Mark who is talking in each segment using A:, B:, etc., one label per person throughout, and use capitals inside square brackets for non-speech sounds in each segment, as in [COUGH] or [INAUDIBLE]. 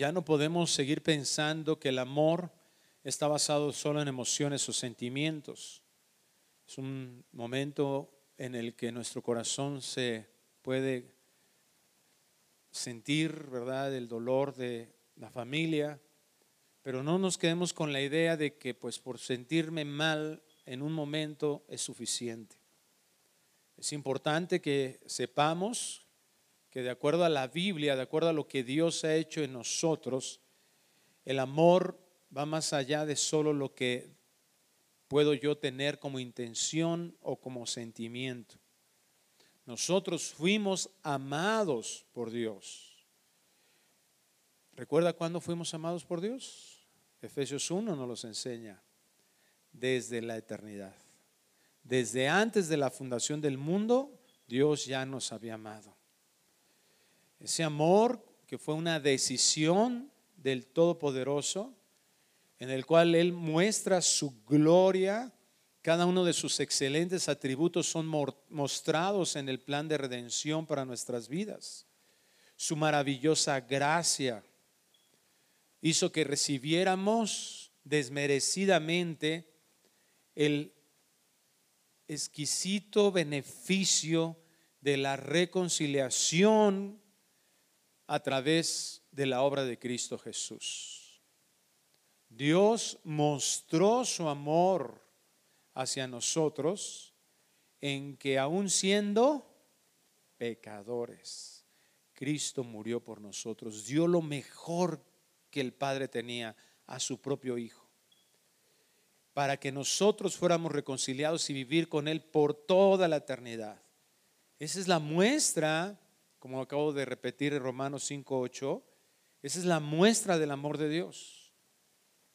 A: ya no podemos seguir pensando que el amor está basado solo en emociones o sentimientos. Es un momento en el que nuestro corazón se puede sentir, ¿verdad?, el dolor de la familia, pero no nos quedemos con la idea de que pues por sentirme mal en un momento es suficiente. Es importante que sepamos que de acuerdo a la Biblia, de acuerdo a lo que Dios ha hecho en nosotros, el amor va más allá de solo lo que puedo yo tener como intención o como sentimiento. Nosotros fuimos amados por Dios. ¿Recuerda cuándo fuimos amados por Dios? Efesios 1 nos los enseña. Desde la eternidad. Desde antes de la fundación del mundo, Dios ya nos había amado. Ese amor que fue una decisión del Todopoderoso, en el cual Él muestra su gloria cada uno de sus excelentes atributos son mostrados en el plan de redención para nuestras vidas. Su maravillosa gracia hizo que recibiéramos desmerecidamente el exquisito beneficio de la reconciliación a través de la obra de Cristo Jesús. Dios mostró su amor hacia nosotros en que aún siendo pecadores, Cristo murió por nosotros, dio lo mejor que el Padre tenía a su propio Hijo, para que nosotros fuéramos reconciliados y vivir con Él por toda la eternidad. Esa es la muestra, como acabo de repetir en Romanos 5.8, esa es la muestra del amor de Dios.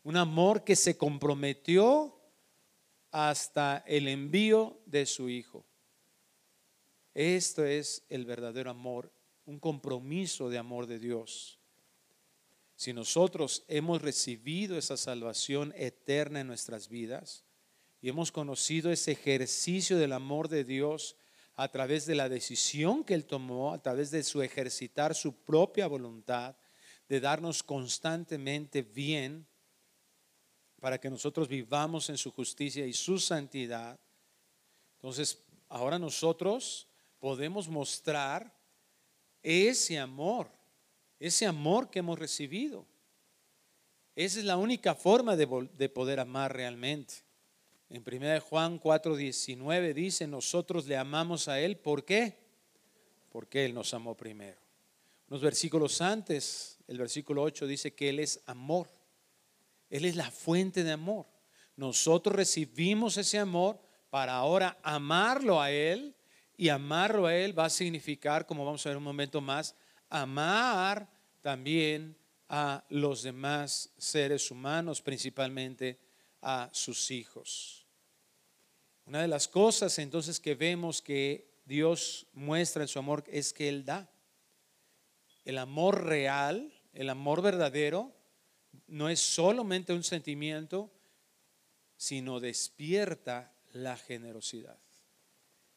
A: Un amor que se comprometió hasta el envío de su Hijo. Esto es el verdadero amor, un compromiso de amor de Dios. Si nosotros hemos recibido esa salvación eterna en nuestras vidas y hemos conocido ese ejercicio del amor de Dios a través de la decisión que Él tomó, a través de su ejercitar su propia voluntad, de darnos constantemente bien, para que nosotros vivamos en su justicia y su santidad. Entonces, ahora nosotros podemos mostrar ese amor, ese amor que hemos recibido. Esa es la única forma de, poder amar realmente. En 1 Juan 4:19 dice, nosotros le amamos a Él, ¿por qué? Porque Él nos amó primero. Unos versículos antes, el versículo 8 dice que Él es amor. Él es la fuente de amor. Nosotros recibimos ese amor para ahora amarlo a Él y amarlo a Él va a significar, como vamos a ver un momento más, amar también a los demás seres humanos, principalmente a sus hijos. Una de las cosas entonces que vemos que Dios muestra en su amor es que Él da. El amor real, el amor verdadero, no es solamente un sentimiento, sino despierta la generosidad.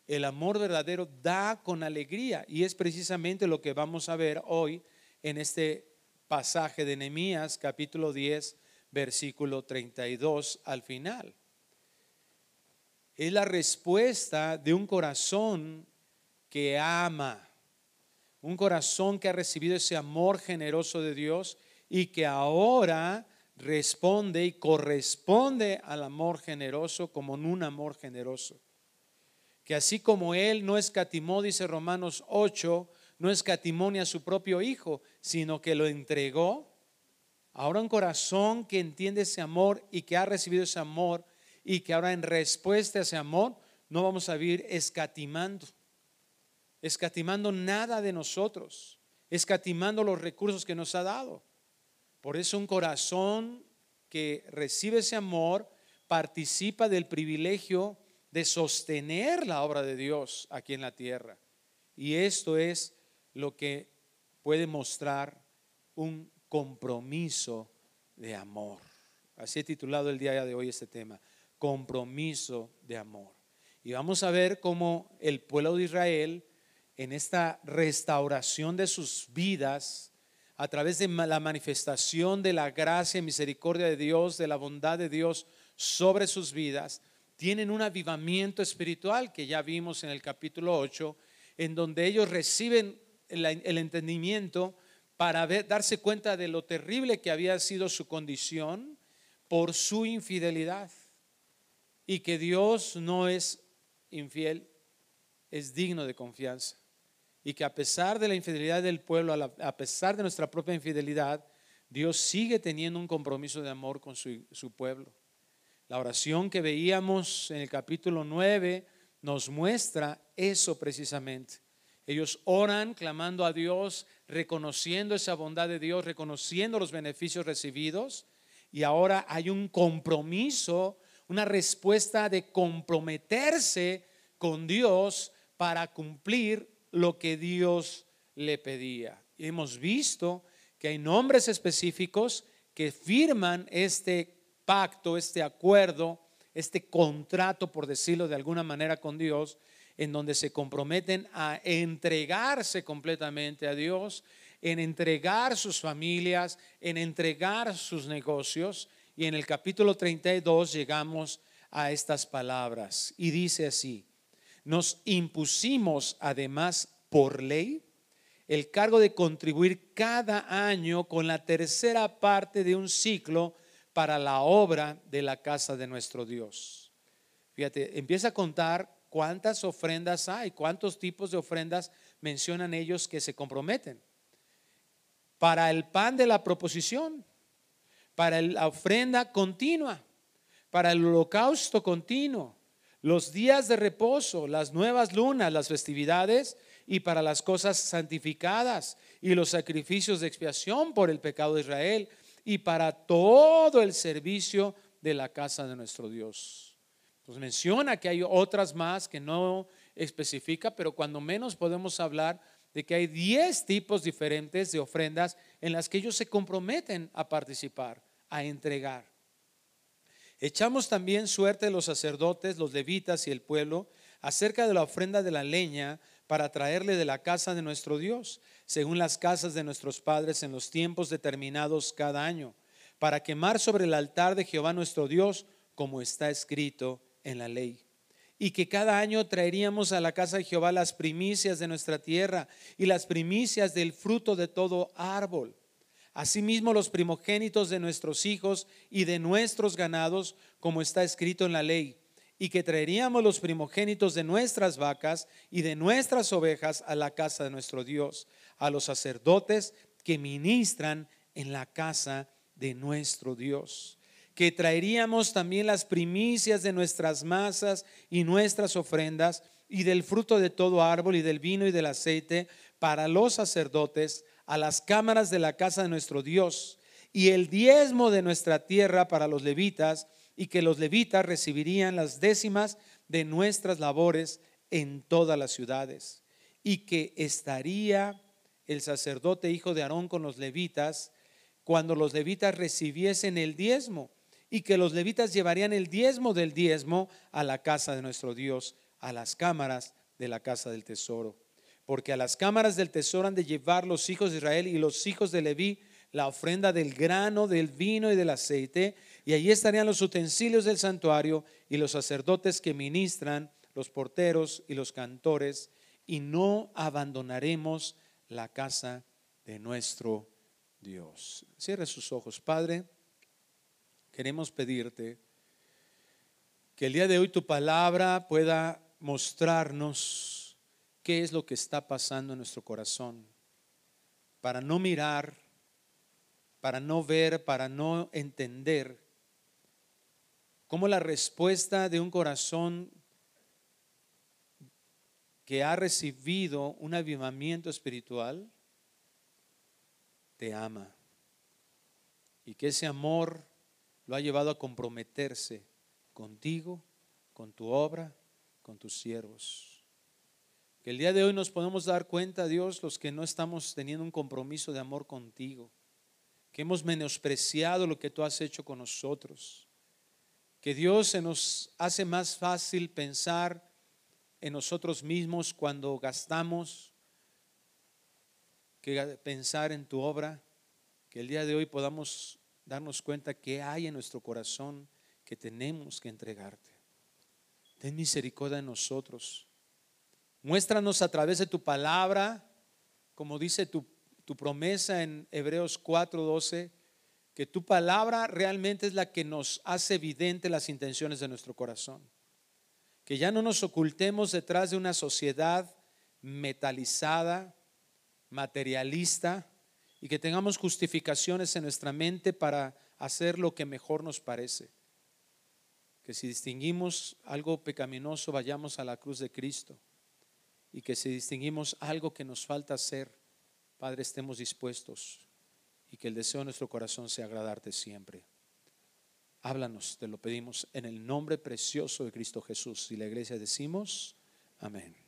A: El amor verdadero da con alegría y es precisamente lo que vamos a ver hoy en este pasaje de Nehemías capítulo 10 versículo 32 al final. Es la respuesta de un corazón que ama, un corazón que ha recibido ese amor generoso de Dios y que ahora responde y corresponde al amor generoso como en un amor generoso. Que así como Él no escatimó, dice Romanos 8, no escatimó ni a su propio Hijo, sino que lo entregó. Ahora un corazón que entiende ese amor y que ha recibido ese amor y que ahora en respuesta a ese amor no vamos a vivir escatimando, escatimando nada de nosotros, escatimando los recursos que nos ha dado. Por eso un corazón que recibe ese amor participa del privilegio de sostener la obra de Dios aquí en la tierra. Y esto es lo que puede mostrar un compromiso de amor. Así he titulado el día de hoy este tema, compromiso de amor. Y vamos a ver cómo el pueblo de Israel, en esta restauración de sus vidas, a través de la manifestación de la gracia y misericordia de Dios, de la bondad de Dios sobre sus vidas, tienen un avivamiento espiritual que ya vimos en el capítulo 8, en donde ellos reciben el, entendimiento para darse cuenta de lo terrible que había sido su condición por su infidelidad y que Dios no es infiel, es digno de confianza y que a pesar de la infidelidad del pueblo, a, pesar de nuestra propia infidelidad, Dios sigue teniendo un compromiso de amor con su, su pueblo. La oración que veíamos en el capítulo 9 nos muestra eso precisamente. Ellos oran clamando a Dios, reconociendo esa bondad de Dios, reconociendo los beneficios recibidos. Y ahora hay un compromiso, una respuesta de comprometerse con Dios para cumplir lo que Dios le pedía. Y hemos visto que hay nombres específicos que firman este pacto, este acuerdo, este contrato, por decirlo de alguna manera, con Dios, en donde se comprometen a entregarse completamente a Dios, en entregar sus familias, en entregar sus negocios. Y en el capítulo 32 llegamos a estas palabras. Y dice así, nos impusimos además por ley el cargo de contribuir cada año con la tercera parte de un ciclo para la obra de la casa de nuestro Dios. Fíjate, empieza a contar cuántas ofrendas hay, cuántos tipos de ofrendas mencionan ellos que se comprometen. Para el pan de la proposición, para la ofrenda continua, para el holocausto continuo, los días de reposo, las nuevas lunas, las festividades y para las cosas santificadas y los sacrificios de expiación por el pecado de Israel y para todo el servicio de la casa de nuestro Dios. Entonces menciona que hay otras más que no especifica, pero cuando menos podemos hablar de que hay 10 tipos diferentes de ofrendas en las que ellos se comprometen a participar, a entregar. Echamos también suerte los sacerdotes, los levitas y el pueblo acerca de la ofrenda de la leña para traerle de la casa de nuestro Dios, según las casas de nuestros padres en los tiempos determinados cada año, para quemar sobre el altar de Jehová nuestro Dios, como está escrito en la ley. Y que cada año traeríamos a la casa de Jehová las primicias de nuestra tierra y las primicias del fruto de todo árbol Asimismo los primogénitos de nuestros hijos y de nuestros ganados, como está escrito en la ley, y que traeríamos los primogénitos de nuestras vacas y de nuestras ovejas a la casa de nuestro Dios, a los sacerdotes que ministran en la casa de nuestro Dios. Que traeríamos también las primicias de nuestras masas y nuestras ofrendas y del fruto de todo árbol y del vino y del aceite para los sacerdotes a las cámaras de la casa de nuestro Dios y el diezmo de nuestra tierra para los levitas y que los levitas recibirían las décimas de nuestras labores en todas las ciudades. Y que estaría el sacerdote hijo de Aarón con los levitas cuando los levitas recibiesen el diezmo y que los levitas llevarían el diezmo del diezmo a la casa de nuestro Dios, a las cámaras de la casa del tesoro porque a las cámaras del tesoro han de llevar los hijos de Israel y los hijos de Leví la ofrenda del grano, del vino y del aceite, y allí estarían los utensilios del santuario y los sacerdotes que ministran, los porteros y los cantores, y no abandonaremos la casa de nuestro Dios. Cierre sus ojos, Padre. Queremos pedirte que el día de hoy tu palabra pueda mostrarnos qué es lo que está pasando en nuestro corazón, para no mirar, para no ver, para no entender cómo la respuesta de un corazón que ha recibido un avivamiento espiritual te ama. Y que ese amor lo ha llevado a comprometerse contigo, con tu obra, con tus siervos. El día de hoy nos podemos dar cuenta, Dios, los que no estamos teniendo un compromiso de amor contigo, que hemos menospreciado lo que tú has hecho con nosotros, que Dios se nos hace más fácil pensar en nosotros mismos cuando gastamos que pensar en tu obra, que el día de hoy podamos darnos cuenta que hay en nuestro corazón que tenemos que entregarte. Ten misericordia de nosotros. Muéstranos a través de tu palabra, como dice tu, tu promesa en Hebreos 4:12, que tu palabra realmente es la que nos hace evidente las intenciones de nuestro corazón. Que ya no nos ocultemos detrás de una sociedad metalizada, materialista, y que tengamos justificaciones en nuestra mente para hacer lo que mejor nos parece. Que si distinguimos algo pecaminoso, vayamos a la cruz de Cristo. Y que si distinguimos algo que nos falta hacer, Padre, estemos dispuestos y que el deseo de nuestro corazón sea agradarte siempre. Háblanos, te lo pedimos en el nombre precioso de Cristo Jesús. Y la iglesia decimos, amén.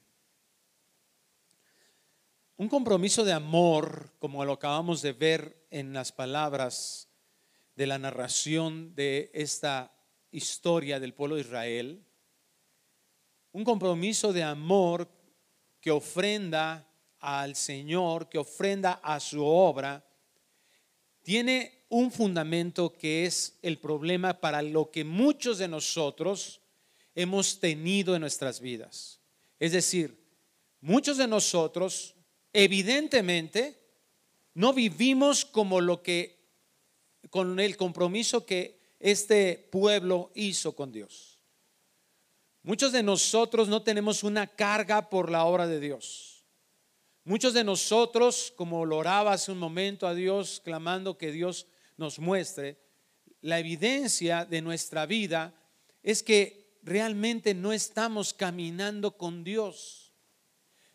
A: Un compromiso de amor, como lo acabamos de ver en las palabras de la narración de esta historia del pueblo de Israel, un compromiso de amor que ofrenda al Señor, que ofrenda a su obra, tiene un fundamento que es el problema para lo que muchos de nosotros hemos tenido en nuestras vidas. Es decir, muchos de nosotros evidentemente no vivimos como lo que con el compromiso que este pueblo hizo con Dios. Muchos de nosotros no tenemos una carga por la obra de Dios. Muchos de nosotros, como lo oraba hace un momento a Dios, clamando que Dios nos muestre, la evidencia de nuestra vida es que realmente no estamos caminando con Dios.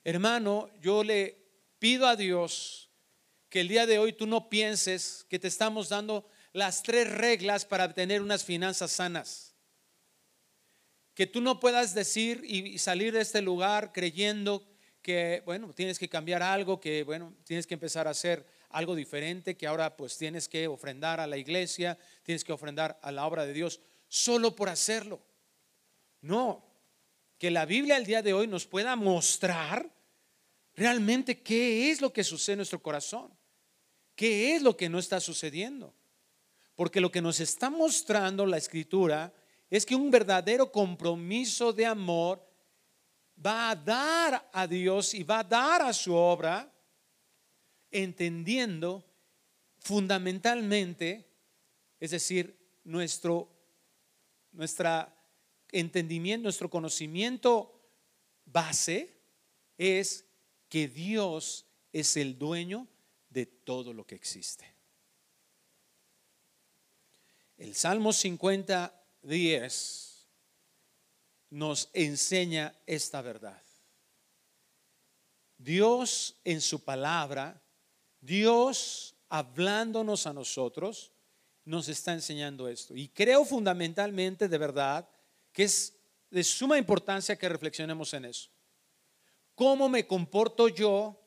A: Hermano, yo le pido a Dios que el día de hoy tú no pienses que te estamos dando las tres reglas para tener unas finanzas sanas. Que tú no puedas decir y salir de este lugar creyendo que, bueno, tienes que cambiar algo, que, bueno, tienes que empezar a hacer algo diferente, que ahora pues tienes que ofrendar a la iglesia, tienes que ofrendar a la obra de Dios, solo por hacerlo. No, que la Biblia el día de hoy nos pueda mostrar realmente qué es lo que sucede en nuestro corazón, qué es lo que no está sucediendo. Porque lo que nos está mostrando la escritura es que un verdadero compromiso de amor va a dar a Dios y va a dar a su obra, entendiendo fundamentalmente, es decir, nuestro entendimiento, nuestro conocimiento base es que Dios es el dueño de todo lo que existe. El Salmo 50, 10 nos enseña esta verdad. Dios en su palabra, Dios hablándonos a nosotros, nos está enseñando esto. Y creo fundamentalmente, de verdad, que es de suma importancia que reflexionemos en eso cómo me comporto yo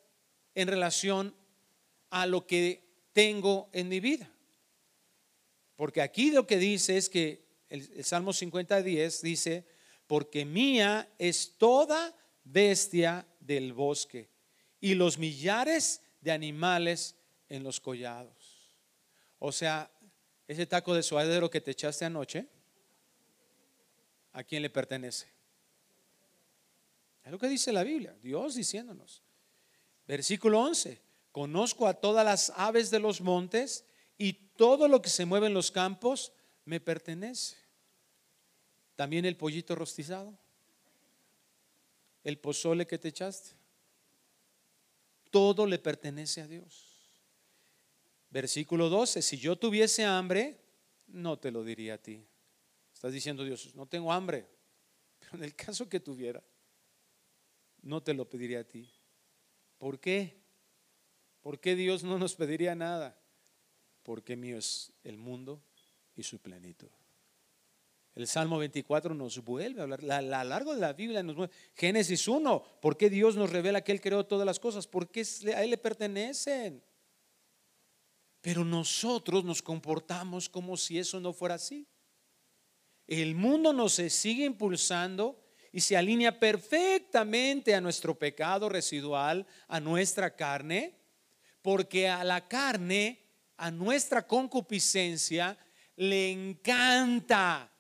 A: en relación a lo que tengo en mi vida. Porque aquí lo que dice es que el, Salmo 50, 10 dice, porque mía es toda bestia del bosque y los millares de animales en los collados. O sea, ese taco de suadero que te echaste anoche, ¿a quién le pertenece? Es lo que dice la Biblia, Dios diciéndonos. Versículo 11, conozco a todas las aves de los montes y todo lo que se mueve en los campos me pertenece. También el pollito rostizado, el pozole que te echaste, todo le pertenece a Dios. Versículo 12, si yo tuviese hambre, no te lo diría a ti. Estás diciendo Dios, no tengo hambre, pero en el caso que tuviera, no te lo pediría a ti. ¿Por qué? ¿Por qué Dios no nos pediría nada? Porque mío es el mundo y su plenitud. El Salmo 24 nos vuelve a hablar, a lo largo de la Biblia nos mueve. Génesis 1, ¿por qué Dios nos revela que Él creó todas las cosas? Porque a Él le pertenecen. Pero nosotros nos comportamos como si eso no fuera así. El mundo nos sigue impulsando y se alinea perfectamente a nuestro pecado residual, a nuestra carne, porque a la carne a nuestra concupiscencia le encanta,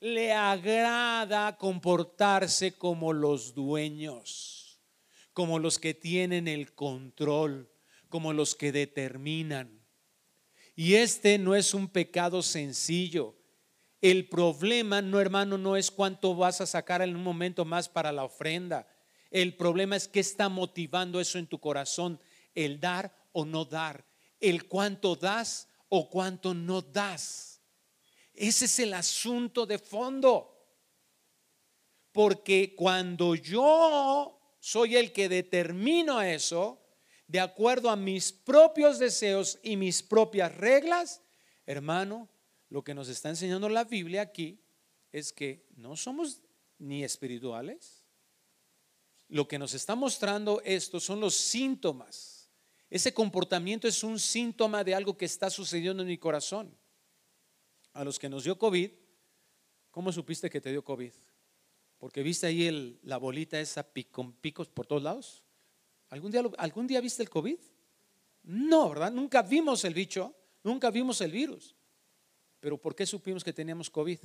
A: le agrada comportarse como los dueños, como los que tienen el control, como los que determinan. Y este no es un pecado sencillo. El problema, no hermano, no es cuánto vas a sacar en un momento más para la ofrenda. El problema es qué está motivando eso en tu corazón, el dar o no dar, el cuánto das o cuánto no das. Ese es el asunto de fondo. Porque cuando yo soy el que determino eso, de acuerdo a mis propios deseos y mis propias reglas, hermano, lo que nos está enseñando la Biblia aquí es que no somos ni espirituales. Lo que nos está mostrando esto son los síntomas. Ese comportamiento es un síntoma de algo que está sucediendo en mi corazón. A los que nos dio COVID, ¿cómo supiste que te dio COVID? Porque viste ahí la bolita esa con picos por todos lados. ¿Algún día, ¿Algún día viste el COVID? No, ¿verdad? Nunca vimos el bicho, nunca vimos el virus. Pero ¿por qué supimos que teníamos COVID?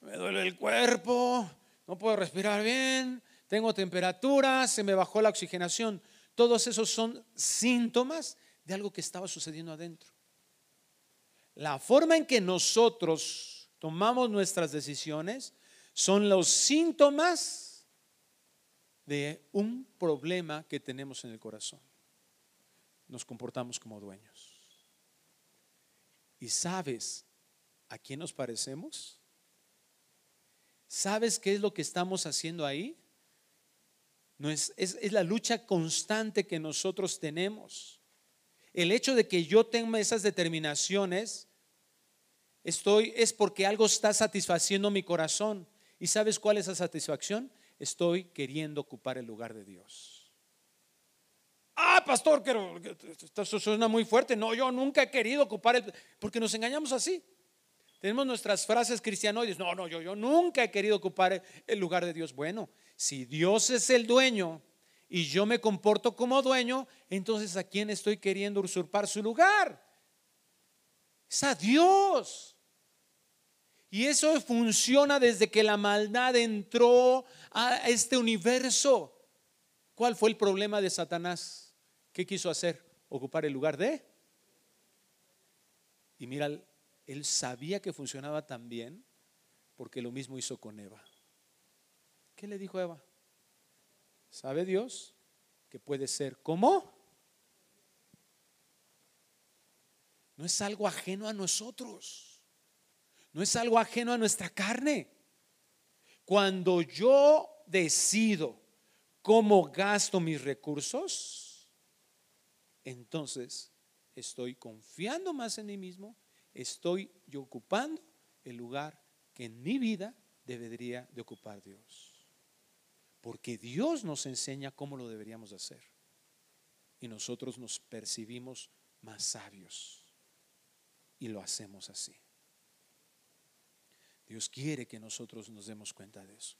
A: Me duele el cuerpo, no puedo respirar bien, tengo temperatura, se me bajó la oxigenación. Todos esos son síntomas de algo que estaba sucediendo adentro. La forma en que nosotros tomamos nuestras decisiones son los síntomas de un problema que tenemos en el corazón. Nos comportamos como dueños. ¿Y sabes a quién nos parecemos? ¿Sabes qué es lo que estamos haciendo ahí? No es, es, la lucha constante que nosotros tenemos. El hecho de que yo tenga esas determinaciones, estoy, es porque algo está satisfaciendo mi corazón. ¿Y sabes cuál es esa satisfacción? Estoy queriendo ocupar el lugar de Dios. Ah, pastor, que esto suena muy fuerte. No, yo nunca he querido ocupar el... Porque nos engañamos así. Tenemos nuestras frases cristianoides. No, no, yo, yo nunca he querido ocupar el lugar de Dios. Bueno, si Dios es el dueño y yo me comporto como dueño, entonces ¿a quién estoy queriendo usurpar su lugar? Es a Dios. Y eso funciona desde que la maldad entró a este universo. ¿Cuál fue el problema de Satanás? ¿Qué quiso hacer? Ocupar el lugar de. Y mira, él sabía que funcionaba tan bien porque lo mismo hizo con Eva. ¿Qué le dijo Eva? ¿Sabe Dios que puede ser como? No es algo ajeno a nosotros. No es algo ajeno a nuestra carne. Cuando yo decido cómo gasto mis recursos, entonces estoy confiando más en mí mismo, estoy ocupando el lugar que en mi vida debería de ocupar Dios. Porque Dios nos enseña cómo lo deberíamos hacer. Y nosotros nos percibimos más sabios. Y lo hacemos así. Dios quiere que nosotros nos demos cuenta de eso.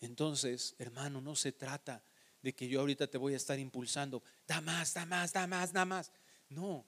A: Entonces, hermano, no se trata de que yo ahorita te voy a estar impulsando, da más, da más, da más, da más. No,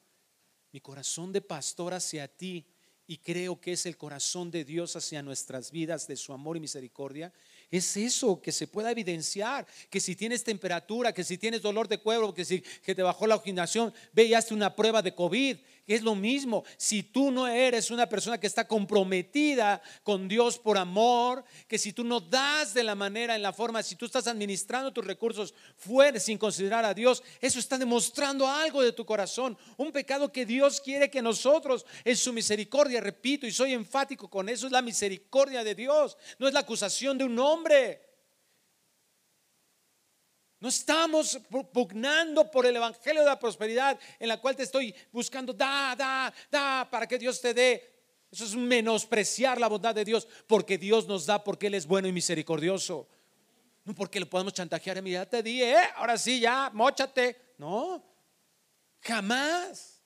A: mi corazón de pastor hacia ti y creo que es el corazón de Dios hacia nuestras vidas, de su amor y misericordia, es eso que se pueda evidenciar, que si tienes temperatura, que si tienes dolor de cuerpo, que si que te bajó la oxigenación, ve y hazte una prueba de COVID, es lo mismo. Si tú no eres una persona que está comprometida con Dios por amor, que si tú no das de la manera, en la forma, si tú estás administrando tus recursos fuera sin considerar a Dios, eso está demostrando algo de tu corazón. Un pecado que Dios quiere que nosotros, en su misericordia, repito, y soy enfático con eso, es la misericordia de Dios, no es la acusación de un hombre. No estamos pugnando por el Evangelio de la prosperidad en la cual te estoy buscando, da, da, da, para que Dios te dé. Eso es menospreciar la bondad de Dios, porque Dios nos da porque Él es bueno y misericordioso. No porque le podemos chantajear, mira, te di, ¿eh? ahora sí, ya, mochate. No, jamás.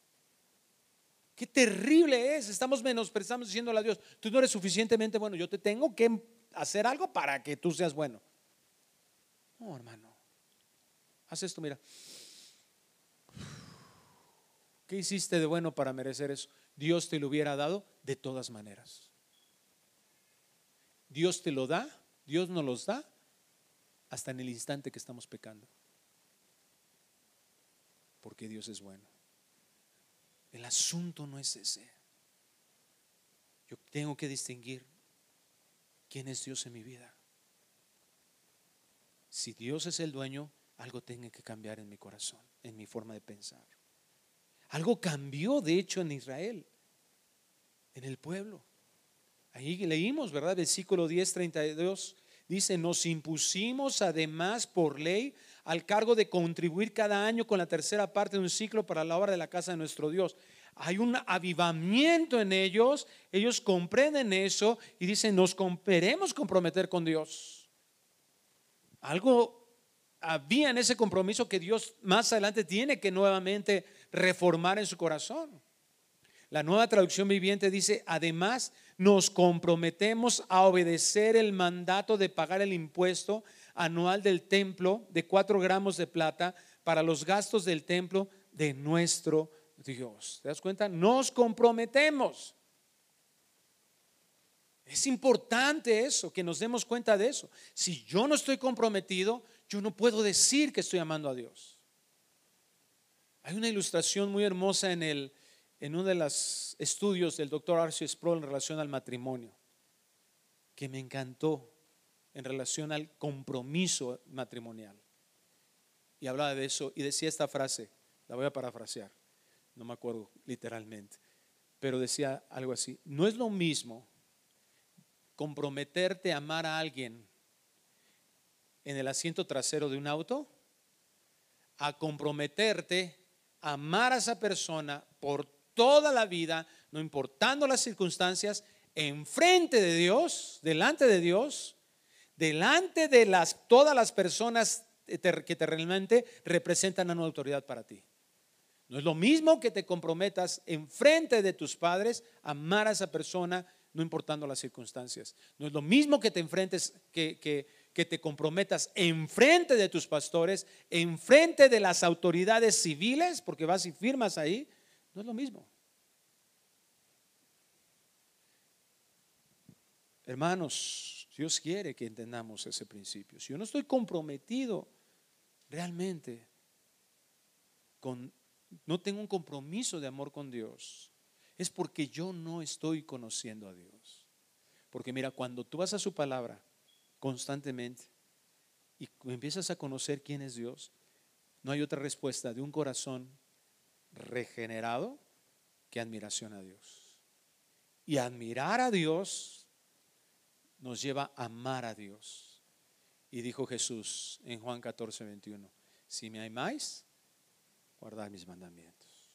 A: Qué terrible es. Estamos menospreciando diciéndole a Dios, tú no eres suficientemente bueno, yo te tengo que hacer algo para que tú seas bueno. No, hermano. Haz esto, mira. ¿Qué hiciste de bueno para merecer eso? Dios te lo hubiera dado de todas maneras. Dios te lo da, Dios nos los da hasta en el instante que estamos pecando. Porque Dios es bueno. El asunto no es ese. Yo tengo que distinguir quién es Dios en mi vida. Si Dios es el dueño, algo tiene que cambiar en mi corazón, en mi forma de pensar. Algo cambió, de hecho, en Israel, en el pueblo. Ahí leímos, ¿verdad? Versículo 10, 32. Dice, nos impusimos además por ley al cargo de contribuir cada año con la tercera parte de un ciclo para la obra de la casa de nuestro Dios. Hay un avivamiento en ellos, ellos comprenden eso y dicen, nos queremos comprometer con Dios. Algo había en ese compromiso que Dios más adelante tiene que nuevamente reformar en su corazón. La nueva traducción viviente dice, además nos comprometemos a obedecer el mandato de pagar el impuesto anual del templo de cuatro gramos de plata para los gastos del templo de nuestro Dios. ¿Te das cuenta? Nos comprometemos. Es importante eso, que nos demos cuenta de eso. Si yo no estoy comprometido, yo no puedo decir que estoy amando a Dios. Hay una ilustración muy hermosa en el en uno de los estudios del doctor Arceus Sproul en relación al matrimonio, que me encantó en relación al compromiso matrimonial. Y hablaba de eso y decía esta frase, la voy a parafrasear, no me acuerdo literalmente, pero decía algo así, no es lo mismo comprometerte a amar a alguien en el asiento trasero de un auto a comprometerte a amar a esa persona por toda la vida, no importando las circunstancias, enfrente de Dios, delante de Dios, delante de las, todas las personas que terrenalmente representan una autoridad para ti. No es lo mismo que te comprometas enfrente de tus padres a amar a esa persona, no importando las circunstancias. No es lo mismo que te enfrentes, que, que te comprometas enfrente de tus pastores, enfrente de las autoridades civiles, porque vas y firmas ahí, no es lo mismo. Hermanos, Dios quiere que entendamos ese principio. Si yo no estoy comprometido realmente con, no tengo un compromiso de amor con Dios, es porque yo no estoy conociendo a Dios. Porque mira, cuando tú vas a su palabra constantemente y empiezas a conocer quién es Dios, no hay otra respuesta de un corazón regenerado que admiración a Dios. Y admirar a Dios nos lleva a amar a Dios. Y dijo Jesús en Juan 14, 21, si me amáis, guardad mis mandamientos.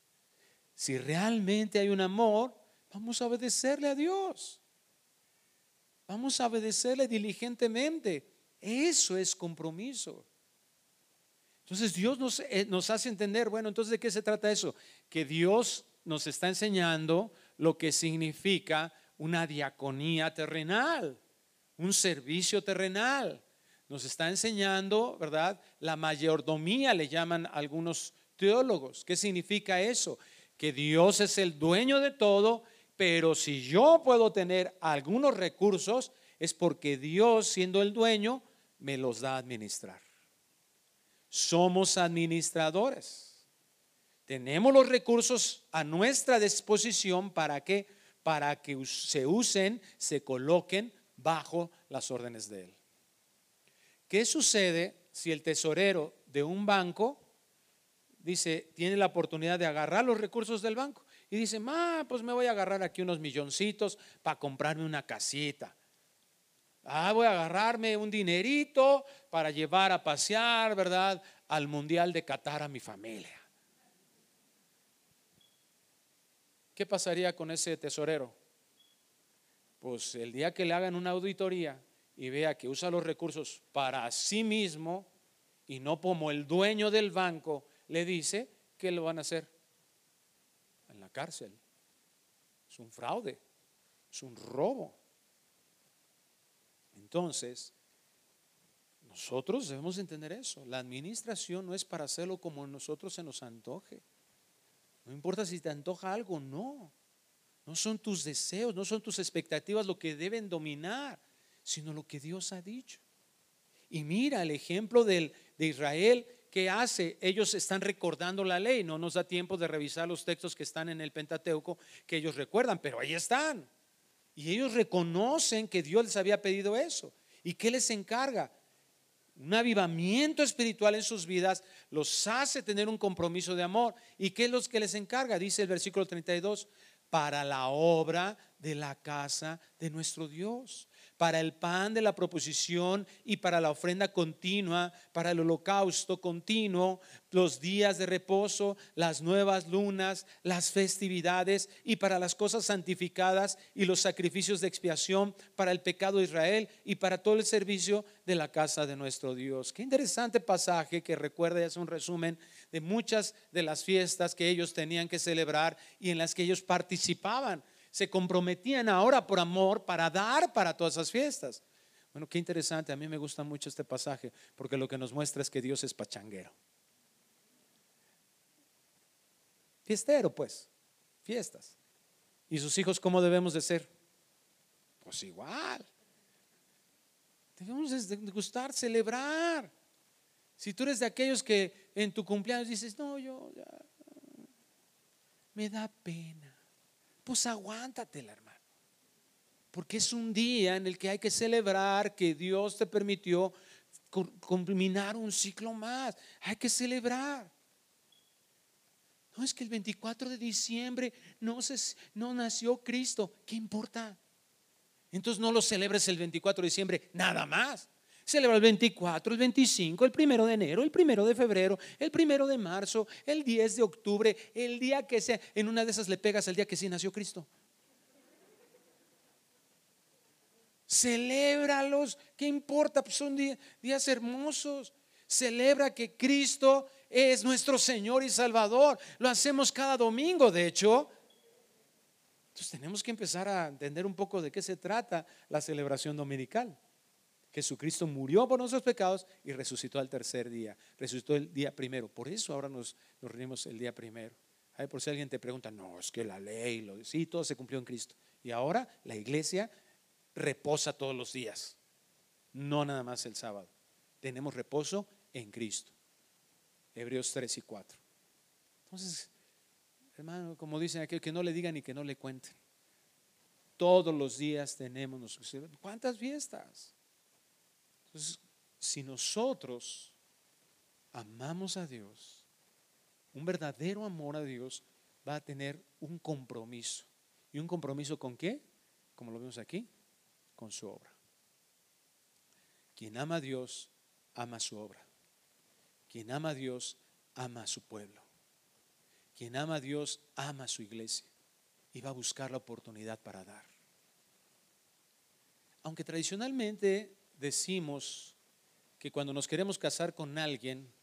A: Si realmente hay un amor, vamos a obedecerle a Dios. Vamos a obedecerle diligentemente. Eso es compromiso. Entonces Dios nos, eh, nos, hace entender, bueno, entonces ¿de qué se trata eso? Que Dios nos está enseñando lo que significa una diaconía terrenal, un servicio terrenal. Nos está enseñando, ¿verdad? La mayordomía le llaman algunos teólogos. ¿Qué significa eso? Que Dios es el dueño de todo, pero si yo puedo tener algunos recursos, es porque Dios, siendo el dueño, me los da a administrar. Somos administradores. Tenemos los recursos a nuestra disposición para que para que se usen, se coloquen bajo las órdenes de él. ¿Qué sucede si el tesorero de un banco dice, tiene la oportunidad de agarrar los recursos del banco y dice, ma, pues me voy a agarrar aquí unos milloncitos para comprarme una casita? Ah, voy a agarrarme un dinerito para llevar a pasear, ¿verdad? Al Mundial de Qatar a mi familia. ¿Qué pasaría con ese tesorero? Pues el día que le hagan una auditoría y vea que usa los recursos para sí mismo y no como el dueño del banco le dice, ¿qué lo van a hacer? Cárcel. Es un fraude, es un robo. Entonces, nosotros debemos entender eso. La administración no es para hacerlo como nosotros se nos antoje. No importa si te antoja algo, no. No son tus deseos, no son tus expectativas lo que deben dominar, sino lo que Dios ha dicho. Y mira el ejemplo del, de Israel que hace. Ellos están recordando la ley. No nos da tiempo de revisar los textos que están en el Pentateuco que ellos recuerdan, pero ahí están. Y ellos reconocen que Dios les había pedido eso. ¿Y qué les encarga? Un avivamiento espiritual en sus vidas los hace tener un compromiso de amor. ¿Y qué es lo que les encarga? Dice el versículo 32, para la obra de la casa de nuestro Dios para el pan de la proposición y para la ofrenda continua, para el holocausto continuo, los días de reposo, las nuevas lunas, las festividades y para las cosas santificadas y los sacrificios de expiación para el pecado de Israel y para todo el servicio de la casa de nuestro Dios. Qué interesante pasaje que recuerda y hace un resumen de muchas de las fiestas que ellos tenían que celebrar y en las que ellos participaban se comprometían ahora por amor para dar para todas esas fiestas. Bueno, qué interesante, a mí me gusta mucho este pasaje porque lo que nos muestra es que Dios es pachanguero. Fiestero, pues, fiestas. ¿Y sus hijos cómo debemos de ser? Pues igual. Debemos de gustar, celebrar. Si tú eres de aquellos que en tu cumpleaños dices, no, yo ya, me da pena pues aguántatela, hermano. Porque es un día en el que hay que celebrar que Dios te permitió culminar un ciclo más. Hay que celebrar. No es que el 24 de diciembre no, se, no nació Cristo. ¿Qué importa? Entonces no lo celebres el 24 de diciembre, nada más. Celebra el 24, el 25, el primero de enero, el primero de febrero, el primero de marzo, el 10 de octubre, el día que sea. En una de esas le pegas el día que sí nació Cristo. Celébralos, ¿qué importa? Pues son días hermosos. Celebra que Cristo es nuestro Señor y Salvador. Lo hacemos cada domingo, de hecho. Entonces tenemos que empezar a entender un poco de qué se trata la celebración dominical. Jesucristo murió por nuestros pecados y resucitó al tercer día. Resucitó el día primero. Por eso ahora nos, nos reunimos el día primero. por si alguien te pregunta, no, es que la ley, sí, todo se cumplió en Cristo. Y ahora la iglesia reposa todos los días, no nada más el sábado. Tenemos reposo en Cristo. Hebreos 3 y 4. Entonces, hermano, como dicen aquí, que no le digan y que no le cuenten. Todos los días tenemos, ¿cuántas fiestas? Entonces, si nosotros amamos a Dios, un verdadero amor a Dios va a tener un compromiso. ¿Y un compromiso con qué? Como lo vemos aquí, con su obra. Quien ama a Dios, ama su obra. Quien ama a Dios, ama a su pueblo. Quien ama a Dios, ama a su iglesia y va a buscar la oportunidad para dar. Aunque tradicionalmente decimos que cuando nos queremos casar con alguien,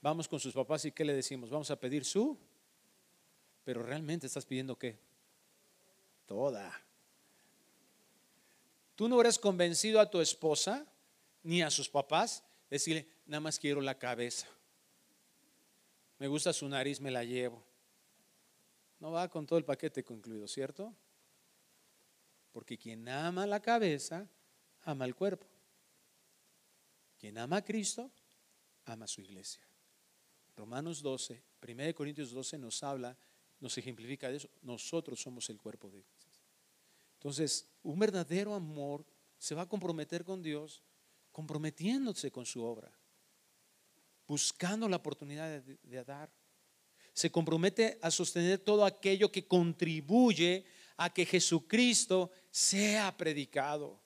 A: vamos con sus papás y ¿qué le decimos? Vamos a pedir su, pero realmente estás pidiendo qué? Toda. Tú no eres convencido a tu esposa ni a sus papás decirle, nada más quiero la cabeza. Me gusta su nariz, me la llevo. No va con todo el paquete concluido, ¿cierto? Porque quien ama la cabeza, ama el cuerpo. Quien ama a Cristo, ama a su iglesia. Romanos 12, 1 Corintios 12 nos habla, nos ejemplifica de eso. Nosotros somos el cuerpo de Cristo. Entonces, un verdadero amor se va a comprometer con Dios, comprometiéndose con su obra, buscando la oportunidad de, de dar. Se compromete a sostener todo aquello que contribuye a que Jesucristo sea predicado.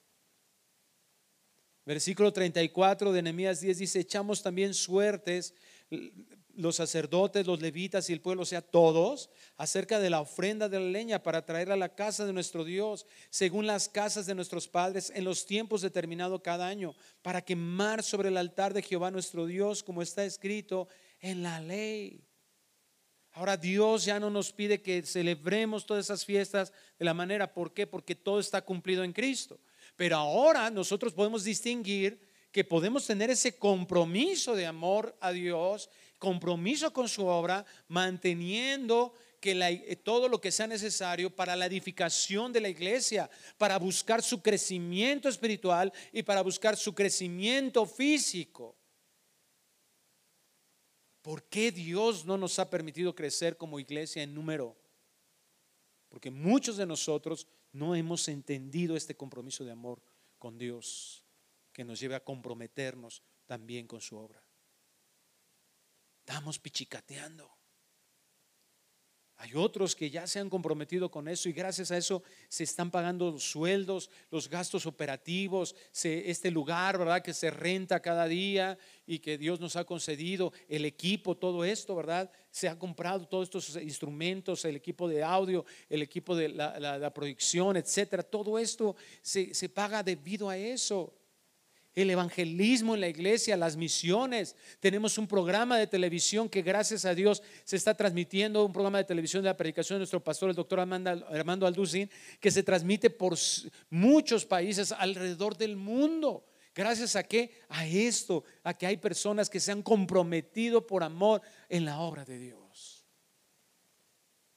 A: Versículo 34 de Nehemías 10 dice, echamos también suertes los sacerdotes, los levitas y el pueblo, o sea, todos, acerca de la ofrenda de la leña para traerla a la casa de nuestro Dios, según las casas de nuestros padres, en los tiempos determinados cada año, para quemar sobre el altar de Jehová nuestro Dios, como está escrito en la ley. Ahora Dios ya no nos pide que celebremos todas esas fiestas de la manera, ¿por qué? Porque todo está cumplido en Cristo. Pero ahora nosotros podemos distinguir que podemos tener ese compromiso de amor a Dios, compromiso con su obra, manteniendo que eh, todo lo que sea necesario para la edificación de la iglesia, para buscar su crecimiento espiritual y para buscar su crecimiento físico. ¿Por qué Dios no nos ha permitido crecer como iglesia en número? Porque muchos de nosotros no hemos entendido este compromiso de amor con Dios que nos lleve a comprometernos también con su obra. Estamos pichicateando. Hay otros que ya se han comprometido con eso y gracias a eso se están pagando los sueldos, los gastos operativos, se- este lugar, ¿verdad? Que se renta cada día y que Dios nos ha concedido, el equipo, todo esto, ¿verdad? Se ha comprado todos estos instrumentos, el equipo de audio, el equipo de la, producción, etcétera. Todo esto se paga debido a eso el evangelismo en la iglesia, las misiones. Tenemos un programa de televisión que gracias a Dios se está transmitiendo, un programa de televisión de la predicación de nuestro pastor, el doctor Armando, Alducin, que se transmite por muchos países alrededor del mundo. Gracias a qué? A esto, a que hay personas que se han comprometido por amor en la obra de Dios.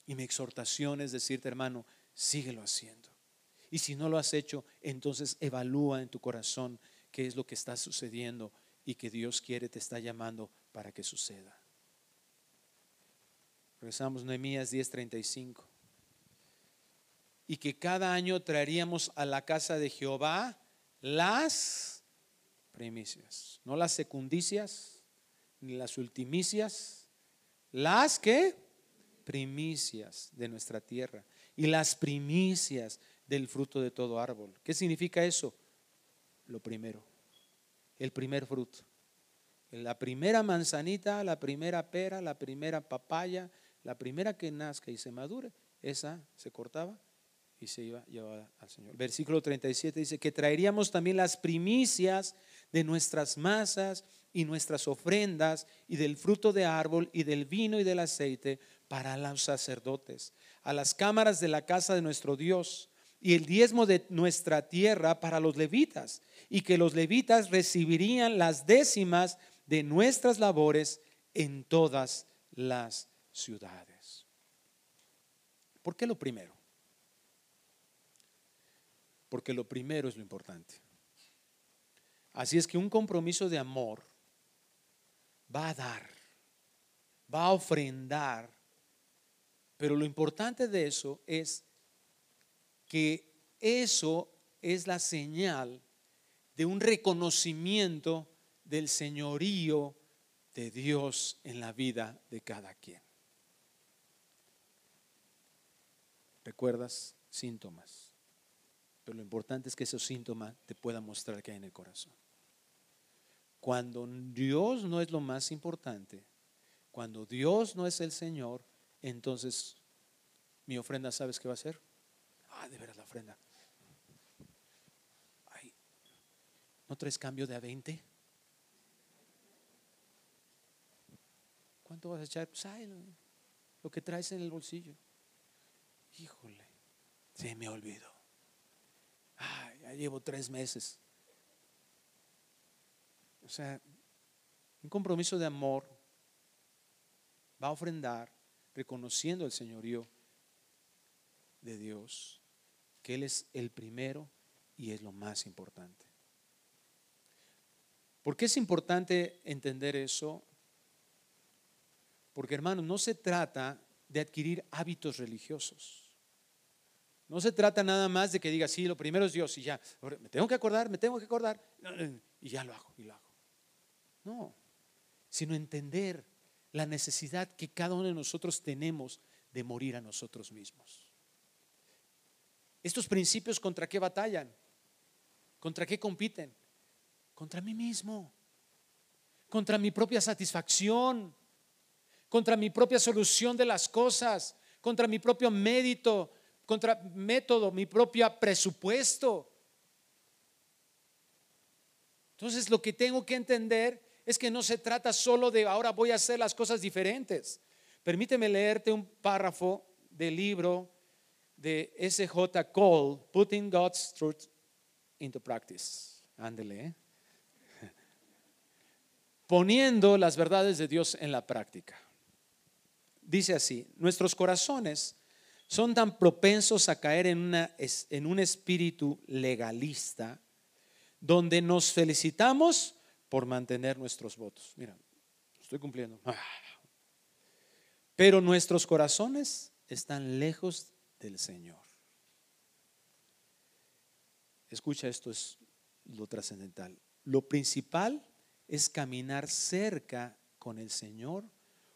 A: Y mi exhortación es decirte, hermano, síguelo haciendo. Y si no lo has hecho, entonces evalúa en tu corazón qué es lo que está sucediendo y que Dios quiere, te está llamando para que suceda. Regresamos Nehemías 10:35. Y que cada año traeríamos a la casa de Jehová las primicias, no las secundicias, ni las ultimicias, las que primicias de nuestra tierra y las primicias del fruto de todo árbol. ¿Qué significa eso? Lo primero, el primer fruto. La primera manzanita, la primera pera, la primera papaya, la primera que nazca y se madure, esa se cortaba y se iba llevada al Señor. Versículo 37 dice que traeríamos también las primicias de nuestras masas y nuestras ofrendas y del fruto de árbol y del vino y del aceite para los sacerdotes, a las cámaras de la casa de nuestro Dios y el diezmo de nuestra tierra para los levitas, y que los levitas recibirían las décimas de nuestras labores en todas las ciudades. ¿Por qué lo primero? Porque lo primero es lo importante. Así es que un compromiso de amor va a dar, va a ofrendar, pero lo importante de eso es que eso es la señal de un reconocimiento del señorío de Dios en la vida de cada quien. ¿Recuerdas? Síntomas. Pero lo importante es que esos síntomas te puedan mostrar que hay en el corazón. Cuando Dios no es lo más importante, cuando Dios no es el Señor, entonces mi ofrenda, ¿sabes qué va a ser? Ah, de veras la ofrenda. Ay, ¿no traes cambio de a 20? ¿Cuánto vas a echar? Pues lo que traes en el bolsillo. Híjole, se me olvidó. Ay, ya llevo tres meses. O sea, un compromiso de amor va a ofrendar reconociendo el señorío de Dios, que Él es el primero y es lo más importante. ¿Por qué es importante entender eso? Porque hermanos, no se trata de adquirir hábitos religiosos. No se trata nada más de que diga, sí, lo primero es Dios y ya, me tengo que acordar, me tengo que acordar, y ya lo hago, y lo hago. No, sino entender la necesidad que cada uno de nosotros tenemos de morir a nosotros mismos. Estos principios contra qué batallan? ¿Contra qué compiten? Contra mí mismo, contra mi propia satisfacción, contra mi propia solución de las cosas, contra mi propio mérito, contra método, mi propio presupuesto. Entonces lo que tengo que entender es que no se trata solo de ahora voy a hacer las cosas diferentes. Permíteme leerte un párrafo del libro de S.J. Cole, Putting God's Truth into Practice. Ándele. ¿eh? [LAUGHS] Poniendo las verdades de Dios en la práctica. dice así, nuestros corazones son tan propensos a caer en, una, en un espíritu legalista donde nos felicitamos por mantener nuestros votos. Mira, estoy cumpliendo. [LAUGHS] Pero nuestros corazones están lejos del Señor. Escucha, esto es lo trascendental. Lo principal es caminar cerca con el Señor,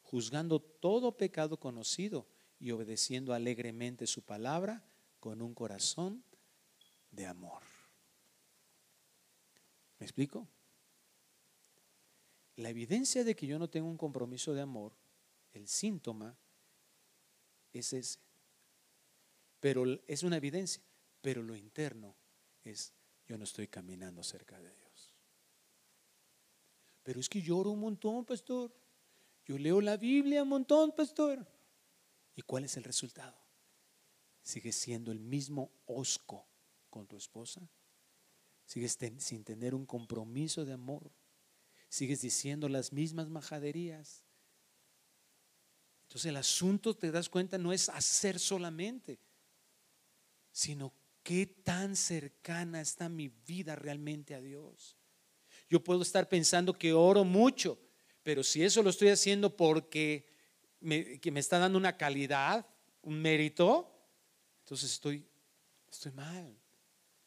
A: juzgando todo pecado conocido y obedeciendo alegremente su palabra con un corazón de amor. ¿Me explico? La evidencia de que yo no tengo un compromiso de amor, el síntoma es ese. Pero es una evidencia, pero lo interno es yo no estoy caminando cerca de Dios. Pero es que lloro un montón, pastor. Yo leo la Biblia un montón, pastor. ¿Y cuál es el resultado? ¿Sigues siendo el mismo osco con tu esposa? ¿Sigues sin tener un compromiso de amor? ¿Sigues diciendo las mismas majaderías? Entonces el asunto, te das cuenta, no es hacer solamente, sino qué tan cercana está mi vida realmente a Dios. Yo puedo estar pensando que oro mucho, pero si eso lo estoy haciendo porque me, que me está dando una calidad, un mérito, entonces estoy, estoy mal.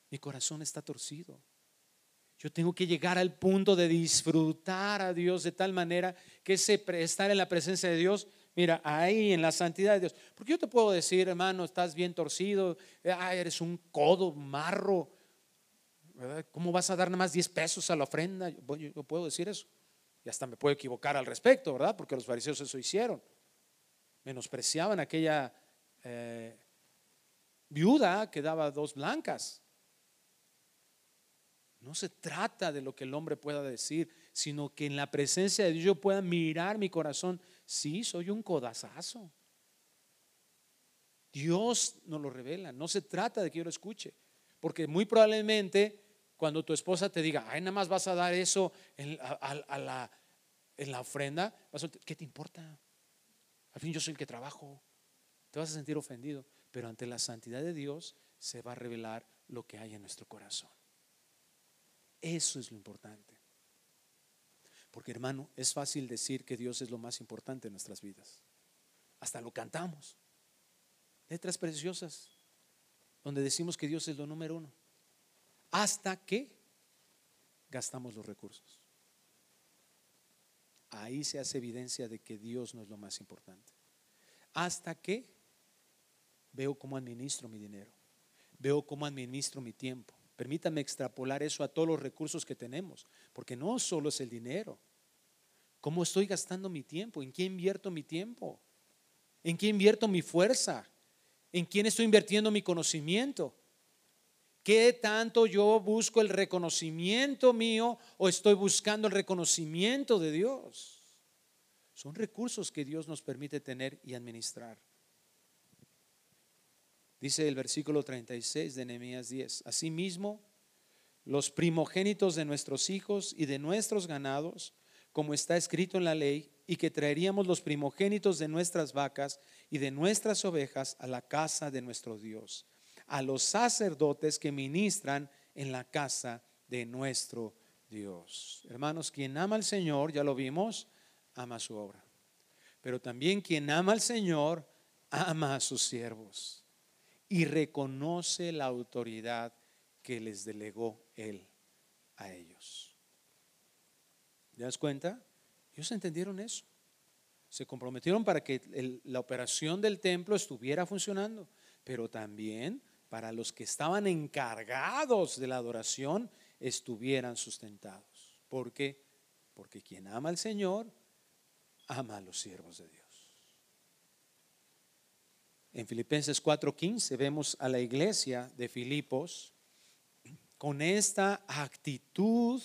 A: Mi corazón está torcido. Yo tengo que llegar al punto de disfrutar a Dios de tal manera que ese estar en la presencia de Dios Mira, ahí en la santidad de Dios. Porque yo te puedo decir, hermano, estás bien torcido, eh, eres un codo, marro. ¿Cómo vas a dar nada más 10 pesos a la ofrenda? Yo, puedo decir eso. Y hasta me puedo equivocar al respecto, ¿verdad? Porque los fariseos eso hicieron. Menospreciaban aquella eh, viuda que daba dos blancas. No se trata de lo que el hombre pueda decir, sino que en la presencia de Dios yo pueda mirar mi corazón Sí, soy un codazazo. Dios nos lo revela. No se trata de que yo lo escuche. Porque muy probablemente cuando tu esposa te diga, ay, nada más vas a dar eso en, la, en la ofrenda, ¿qué te importa? Al fin yo soy el que trabajo. Te vas a sentir ofendido. Pero ante la santidad de Dios se va a revelar lo que hay en nuestro corazón. Eso es lo importante. Porque hermano, es fácil decir que Dios es lo más importante en nuestras vidas. Hasta lo cantamos. Letras preciosas donde decimos que Dios es lo número uno. Hasta que gastamos los recursos. Ahí se hace evidencia de que Dios no es lo más importante. Hasta que veo cómo administro mi dinero. Veo cómo administro mi tiempo. Permítame extrapolar eso a todos los recursos que tenemos, porque no solo es el dinero, ¿Cómo estoy gastando mi tiempo? ¿En qué invierto mi tiempo? ¿En qué invierto mi fuerza? ¿En quién estoy invirtiendo mi conocimiento? ¿Qué tanto yo busco el reconocimiento mío o estoy buscando el reconocimiento de Dios? Son recursos que Dios nos permite tener y administrar. Dice el versículo 36 de Nehemías 10. Asimismo, los primogénitos de nuestros hijos y de nuestros ganados, como está escrito en la ley, y que traeríamos los primogénitos de nuestras vacas y de nuestras ovejas a la casa de nuestro Dios, a los sacerdotes que ministran en la casa de nuestro Dios. Hermanos, quien ama al Señor, ya lo vimos, ama su obra. Pero también quien ama al Señor, ama a sus siervos y reconoce la autoridad que les delegó Él a ellos. ¿Te das cuenta? Ellos entendieron eso. Se comprometieron para que la operación del templo estuviera funcionando, pero también para los que estaban encargados de la adoración estuvieran sustentados. ¿Por qué? Porque quien ama al Señor, ama a los siervos de Dios. En Filipenses 4:15 vemos a la iglesia de Filipos con esta actitud